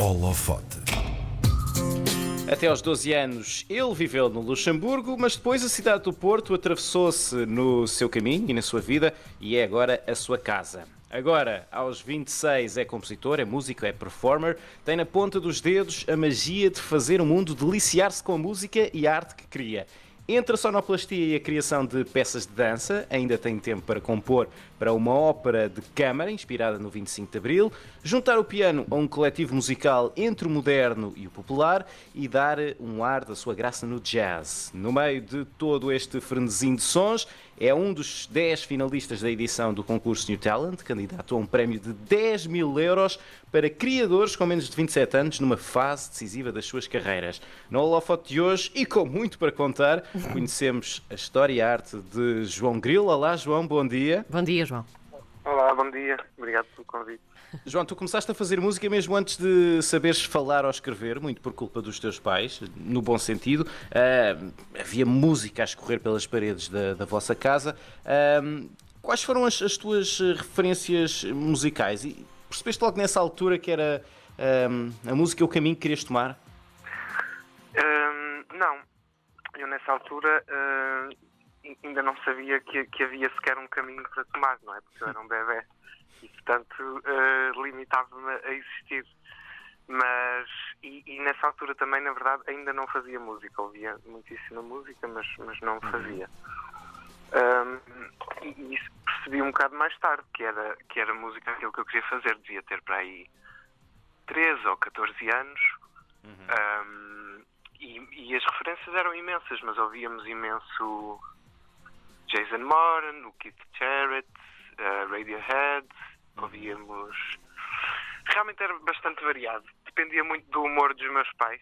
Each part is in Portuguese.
Holofote. Até aos 12 anos ele viveu no Luxemburgo, mas depois a cidade do Porto atravessou-se no seu caminho e na sua vida e é agora a sua casa. Agora, aos 26, é compositor, é músico, é performer, tem na ponta dos dedos a magia de fazer o mundo deliciar-se com a música e a arte que cria. Entre a sonoplastia e a criação de peças de dança, ainda tem tempo para compor para uma ópera de câmara inspirada no 25 de Abril, juntar o piano a um coletivo musical entre o moderno e o popular e dar um ar da sua graça no jazz. No meio de todo este frenesim de sons, é um dos 10 finalistas da edição do concurso New Talent, candidato a um prémio de 10 mil euros para criadores com menos de 27 anos numa fase decisiva das suas carreiras. No holofote de hoje, e com muito para contar, conhecemos a história e a arte de João Grilo. Olá, João, bom dia. Bom dia, João. Olá, bom dia. Obrigado pelo convite. João, tu começaste a fazer música mesmo antes de saberes falar ou escrever, muito por culpa dos teus pais, no bom sentido. Uh, havia música a escorrer pelas paredes da, da vossa casa. Uh, quais foram as, as, tuas referências musicais? E percebeste logo nessa altura que era uh, a música o caminho que querias tomar? não. Eu nessa altura ainda não sabia que, que, havia sequer um caminho para tomar, não é? Porque eu era um bebê e, portanto, uh, limitava-me a existir. Mas, e, e, nessa altura também, na verdade, ainda não fazia música. Ouvia muitíssima música, mas, mas não uhum. fazia. Um, e, e isso percebi um bocado mais tarde, que era, que era música aquilo que eu queria fazer. Devia ter para aí 13 ou 14 anos. Uhum. Um, e, e, as referências eram imensas, mas ouvíamos imenso Jason Moran, o Keith Jarrett, uh, Radiohead, uhum. ouvíamos. Realmente era bastante variado. Dependia muito do humor dos meus pais.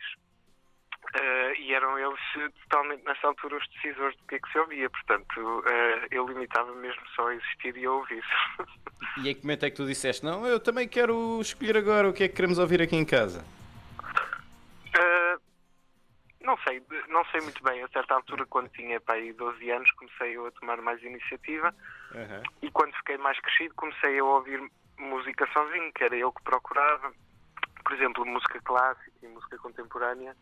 Uh, e eram eles totalmente nessa altura os decisores do que é que se ouvia, portanto uh, eu limitava mesmo só a existir e a ouvir. E em que momento é que tu disseste, não, eu também quero escolher agora o que é que queremos ouvir aqui em casa? Não sei muito bem. A certa altura, quando tinha para aí 12 anos, comecei eu a tomar mais iniciativa uhum. e quando fiquei mais crescido, comecei a ouvir música sozinho, que era eu que procurava. Por exemplo, música clássica e música contemporânea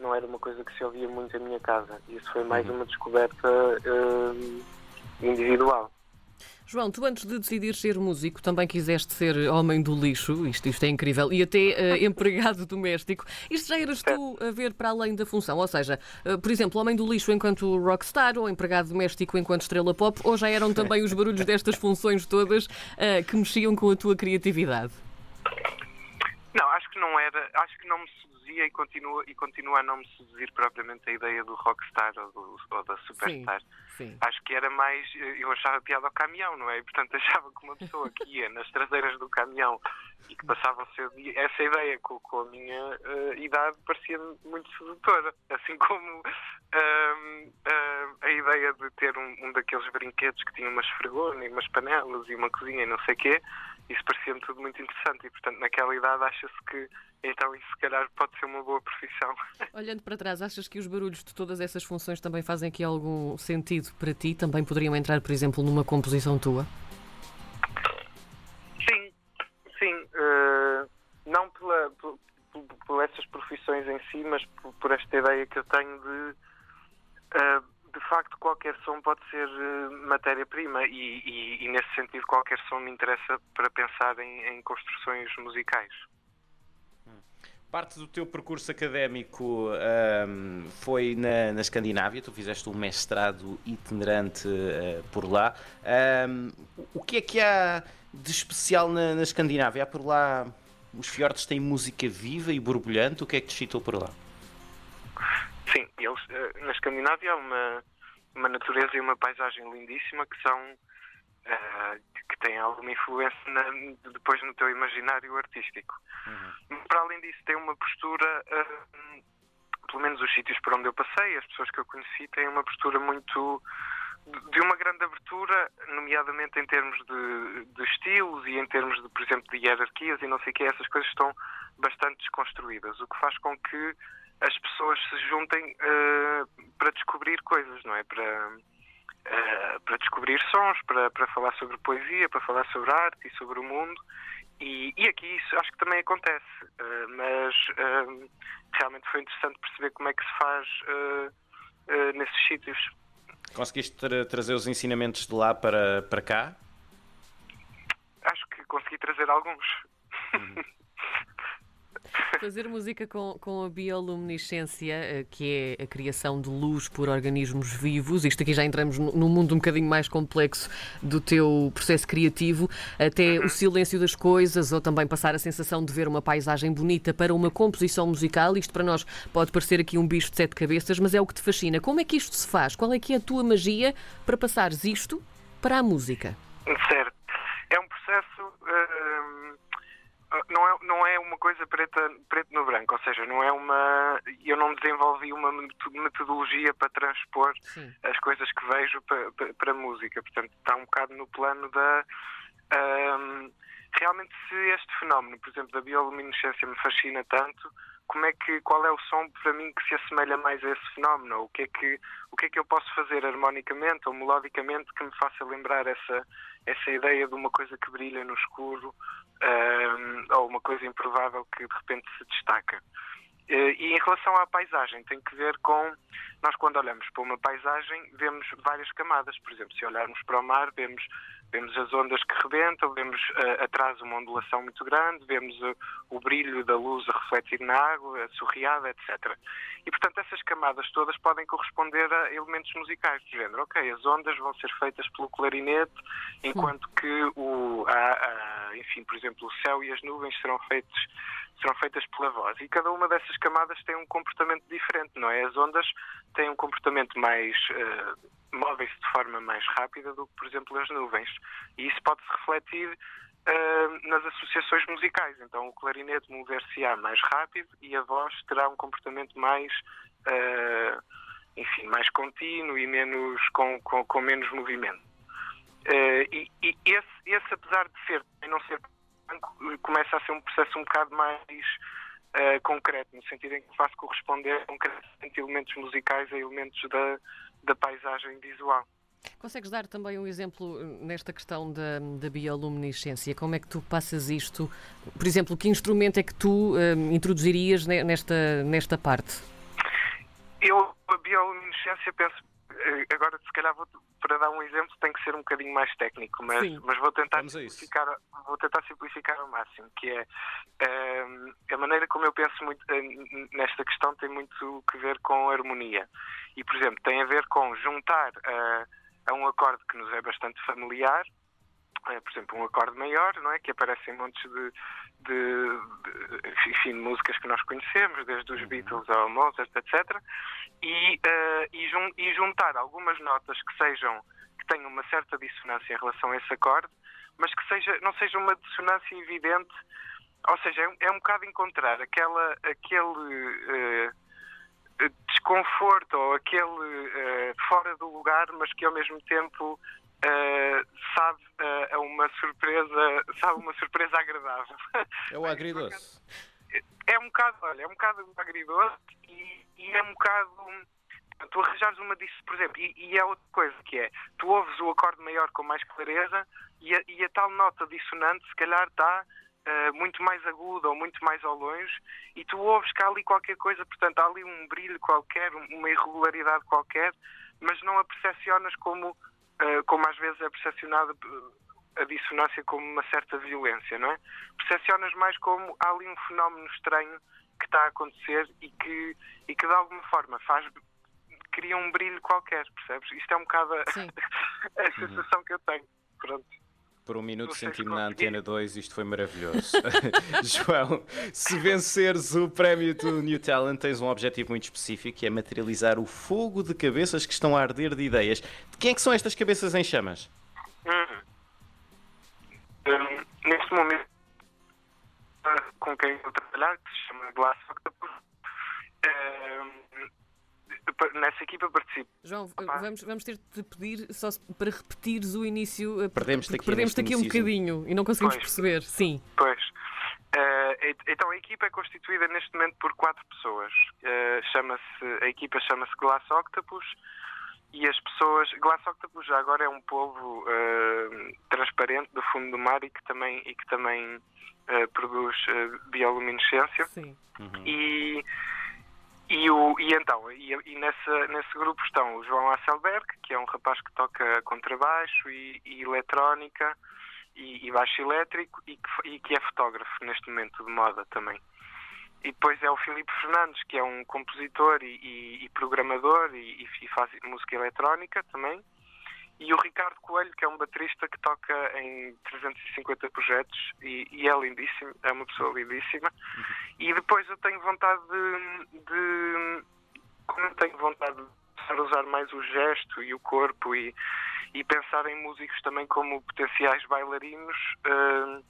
não era uma coisa que se ouvia muito em minha casa. Isso foi mais uhum. uma descoberta uh, individual. João, tu antes de decidir ser músico também quiseste ser homem do lixo, isto, isto é incrível, e até uh, empregado doméstico. Isto já eras tu a ver para além da função? Ou seja, uh, por exemplo, homem do lixo enquanto rockstar ou empregado doméstico enquanto estrela pop, ou já eram também os barulhos destas funções todas uh, que mexiam com a tua criatividade? Não, acho que não era, acho que não me seduzia e continua, e continua a não me seduzir propriamente a ideia do rockstar ou, do, ou da superstar. Sim. Sim. Acho que era mais. Eu achava piada ao caminhão, não é? E, portanto, achava que uma pessoa que ia nas traseiras do caminhão e que passava o seu dia. Essa ideia com, com a minha uh, idade parecia muito sedutora. Assim como uh, uh, a ideia de ter um, um, daqueles brinquedos que tinha uma esfregona e umas panelas e uma cozinha e não sei o quê isso parecia-me tudo muito interessante e, portanto, naquela idade acha-se que então isso se calhar pode ser uma boa profissão. Olhando para trás, achas que os barulhos de todas essas funções também fazem aqui algum sentido para ti? Também poderiam entrar, por exemplo, numa composição tua? Sim, sim. Uh, não pela, por, por, por, essas profissões em si, mas por, por, esta ideia que eu tenho de. Uh, de facto, qualquer som pode ser uh, matéria-prima e, e, e, nesse sentido, qualquer som me interessa para pensar em, em construções musicais. Parte do teu percurso académico um, foi na, na, Escandinávia, tu fizeste um mestrado itinerante uh, por lá. Um, o que é que há de especial na, na Escandinávia? Há por lá, os fiordes têm música viva e borbulhante, o que é que te excitou por lá? Sim, eles, eh, na Escandinávia há uma, uma natureza e uma paisagem lindíssima que são uh, que têm alguma influência na, depois no teu imaginário artístico. Uhum. Para além disso, tem uma postura, uh, pelo menos os sítios por onde eu passei, as pessoas que eu conheci, têm uma postura muito de uma grande abertura, nomeadamente em termos de, de, estilos e em termos de, por exemplo, de hierarquias e não sei o que, essas coisas estão bastante desconstruídas, o que faz com que as pessoas se juntem uh, para descobrir coisas, não é? Para, uh, para descobrir sons, para, para falar sobre poesia, para falar sobre arte e sobre o mundo. E, e aqui isso acho que também acontece, uh, mas realmente foi interessante perceber como é que se faz nesses sítios. Conseguiste tra trazer os ensinamentos de lá para, para cá? Acho que consegui trazer alguns. Uhum. Fazer música com, com a bioluminescência, eh, que é a criação de luz por organismos vivos, isto aqui já entramos num mundo um bocadinho mais complexo do teu processo criativo, até o silêncio das coisas ou também passar a sensação de ver uma paisagem bonita para uma composição musical. Isto para nós pode parecer aqui um bicho de sete cabeças, mas é o que te fascina. Como é que isto se faz? Qual é que é a tua magia para passares isto para a música? Certo. É um processo. Uh não é, não é uma coisa preta, preto no branco, ou seja, não é uma. Eu não desenvolvi uma metodologia para transpor Sim. as coisas que vejo para, para, para, a música. Portanto, está um bocado no plano da. Um, realmente, se este fenómeno, por exemplo, da bioluminescência me fascina tanto, como é que, qual é o som para mim que se assemelha mais a esse fenómeno? O que é que, o que, é que eu posso fazer harmonicamente ou melodicamente que me faça lembrar essa, essa ideia de uma coisa que brilha no escuro um, ou uma coisa improvável que de repente se destaca? Eh, e em relação à paisagem, tem que ver com. Nós, quando olhamos para uma paisagem, vemos várias camadas. Por exemplo, se olharmos para o mar, vemos Vemos as ondas que rebentam, vemos uh, atrás uma ondulação muito grande, vemos o brilho da luz a refletir na água, a sorriada, etc. E, portanto, essas camadas todas podem corresponder a elementos musicais do género. Ok, as ondas vão ser feitas pelo clarinete, enquanto que, o, a, a, enfim, por exemplo, o céu e as nuvens serão feitos serão feitas pela voz. E cada uma dessas camadas tem um comportamento diferente, não é? As ondas têm um comportamento mais uh, móveis de forma mais rápida do que, por exemplo, as nuvens. E isso pode-se refletir uh, nas associações musicais. Então, o clarinete mover-se-á mais rápido e a voz terá um comportamento mais, uh, enfim, mais contínuo e menos, com, com, com menos movimento. Uh, e, e esse, esse, apesar de ser não ser começa a ser um processo um bocado mais uh, concreto, no sentido em que faz corresponder concretamente elementos musicais a elementos da, da paisagem visual. Consegues dar também um exemplo nesta questão da, da bioluminescência? Como é que tu passas isto? Por exemplo, que instrumento é que tu um, introduzirias nesta, nesta parte? Eu, a bioluminescência, penso, eh, agora se calhar vou, para dar um exemplo tem que ser um bocadinho mais técnico, mas, mas vou tentar simplificar, vou tentar simplificar ao máximo, que é um, a maneira como eu penso muito eh, nesta questão tem muito que ver com harmonia. E, por exemplo, tem a ver com juntar uh, a um acorde que nos é bastante familiar, uh, por exemplo, um acorde maior, não é? Que aparece em montes de, de, de, enfim, músicas que nós conhecemos, desde os uhum. Beatles ao Mozart, etc. E, uh, e, jun, e, juntar algumas notas que sejam que tenham uma certa dissonância em relação a esse acorde, mas que seja, não seja uma dissonância evidente, ou seja, é, é um bocado encontrar aquela, aquele uh, desconforto ou aquele uh, fora do lugar, mas que ao mesmo tempo uh, sabe uh, a uma surpresa, sabe uma surpresa agradável. É o agridoce. É um bocado, olha, é um bocado agridoce e, e é um bocado tu arranjares uma disso, por exemplo, e, e, é outra coisa que é, tu ouves o acorde maior com mais clareza e a, e a tal nota dissonante se calhar está uh, muito mais aguda ou muito mais ao longe e tu ouves que há ali qualquer coisa, portanto há ali um brilho qualquer, uma irregularidade qualquer, mas não a percepcionas como, como às vezes é percepcionada a dissonância como uma certa violência, não é? Percepcionas mais como há ali um fenómeno estranho que está a acontecer e que, e que de alguma forma faz cria um brilho qualquer, percebes? Isto é um bocado a, a sensação que eu tenho. Pronto. Por um minuto senti-me na Antena 2, isto foi maravilhoso. João, se venceres o prémio do New Talent, tens um objetivo muito específico, que é materializar o fogo de cabeças que estão a arder de ideias. De quem é que são estas cabeças em chamas? Hum. Um, neste momento, com quem eu trabalhar, que se chama Glass Octopus, nessa equipa participo. João, vamos, vamos ter de pedir só para repetirmos o início. Eh, perdemos-te aqui, perdemos aqui um bocadinho e não conseguimos pois, perceber. Sim. Pois. Uh, então a equipa é constituída neste momento por quatro pessoas. Uh, chama-se, a equipa chama-se Glass Octopus. e as pessoas. Glass Octopus já agora é um povo uh, transparente do fundo do mar e que também, e que também uh, produz uh, bioluminescência. Sim. Uhum. E, e, o, e então, e, e nessa, nesse grupo estão o João Asselberg, que é um rapaz que toca contrabaixo e, e eletrónica e, e, baixo elétrico e que, e que é fotógrafo neste momento de moda também. E depois é o Filipe Fernandes, que é um compositor e, e, e programador e, e, faz música eletrónica também. E o Ricardo Coelho, que é um baterista que toca em 350 projetos e, é lindíssimo, é uma pessoa lindíssima. E depois eu tenho vontade de, de como tenho vontade de usar mais o gesto e o corpo e, e pensar em músicos também como potenciais bailarinos, uh,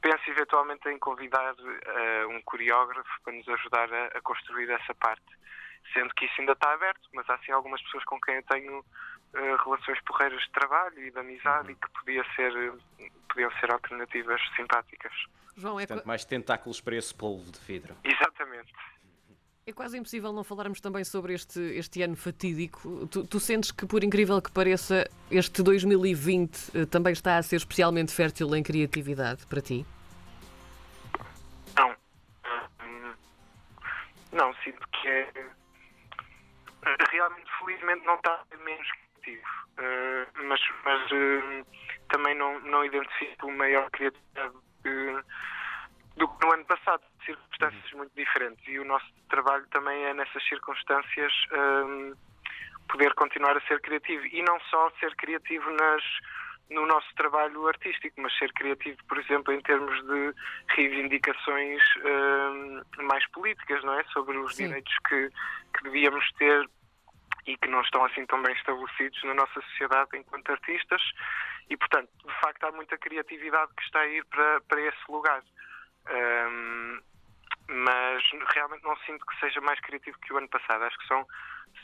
penso eventualmente em convidar uh, um coreógrafo para nos ajudar a, a, construir essa parte. Sendo que isso ainda está aberto, mas há sim algumas pessoas com quem eu tenho uh, relações porreiras de trabalho e de amizade uhum. e que podia ser, podiam ser alternativas simpáticas. João, é Portanto, mais tentáculos para esse polvo de vidro. Exatamente. É quase impossível não falarmos também sobre este, este ano fatídico. Tu, tu, sentes que, por incrível que pareça, este 2020 eh, também está a ser especialmente fértil em criatividade para ti? Não. Não, sinto que é. Realmente, felizmente, não está menos criativo. Uh, mas mas uh, também não, não identifico maior criatividade do que no ano passado. Circunstâncias muito diferentes. E o nosso trabalho também é nessas circunstâncias poder continuar a ser criativo. E não só ser criativo nas no nosso trabalho artístico, mas ser criativo, por exemplo, em termos de reivindicações um, mais políticas, não é? Sobre os Sim. direitos que, que devíamos ter e que não estão assim tão bem estabelecidos na nossa sociedade enquanto artistas e, portanto, de facto há muita criatividade que está a ir para, para esse lugar. Um, mas realmente não sinto que seja mais criativo que o ano passado. Acho que são,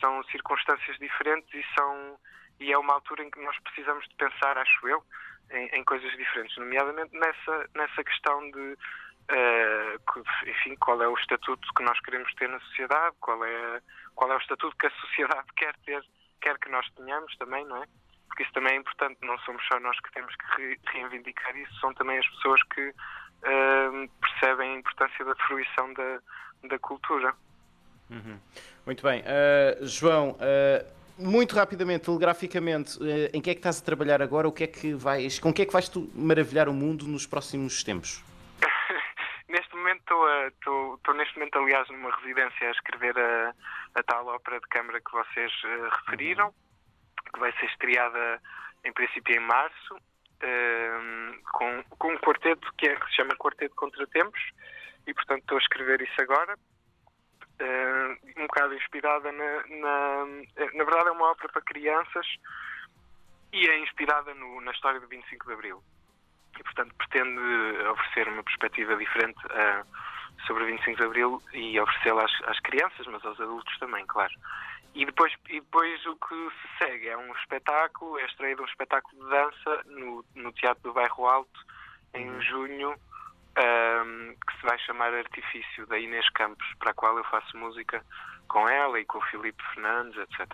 são circunstâncias diferentes e, são, e é uma altura em que nós precisamos de pensar, acho eu, em, em coisas diferentes, nomeadamente nessa, nessa questão de uh, enfim, qual é o estatuto que nós queremos ter na sociedade, qual é, qual é o estatuto que a sociedade quer ter, quer que nós tenhamos também, não é? Porque isso também é importante, não somos só nós que temos que reivindicar isso, são também as pessoas que uh, percebem a importância da fruição da, da cultura. Uhum. Muito bem. Uh, João, uh, muito rapidamente, telegraficamente, uh, em que é que estás a trabalhar agora? O que é que vais, com o que é que vais tu maravilhar o mundo nos próximos tempos? neste momento estou, neste momento, aliás, numa residência a escrever a, a tal ópera de câmara que vocês referiram, uhum. que vai ser estreada em princípio em março com, com um quarteto que, é, que se chama Quarteto Contratempos e, portanto, estou a escrever isso agora. Uh, um bocado inspirada na, na, na. verdade, é uma ópera para crianças e é inspirada no, na história do 25 de Abril. E, portanto, pretende oferecer uma perspectiva diferente uh, sobre o 25 de Abril e oferecê-la às, às crianças, mas aos adultos também, claro. E depois, e depois o que se segue é um espetáculo, é de um espetáculo de dança no, no Teatro do Bairro Alto, em uhum. junho, um, que se vai chamar Artifício, da Inês Campos, para a qual eu faço música com ela e com o Filipe Fernandes, etc.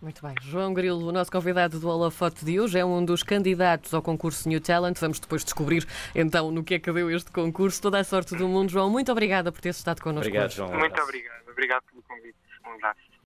Muito bem. João Grilo, o nosso convidado do Holofote de hoje, é um dos candidatos ao concurso New Talent. Vamos depois descobrir então no que é que deu este concurso. Toda a sorte do mundo, João. Muito obrigada por ter estado connosco. Obrigado, João. Muito obrigado. Obrigado pelo convite. Um abraço.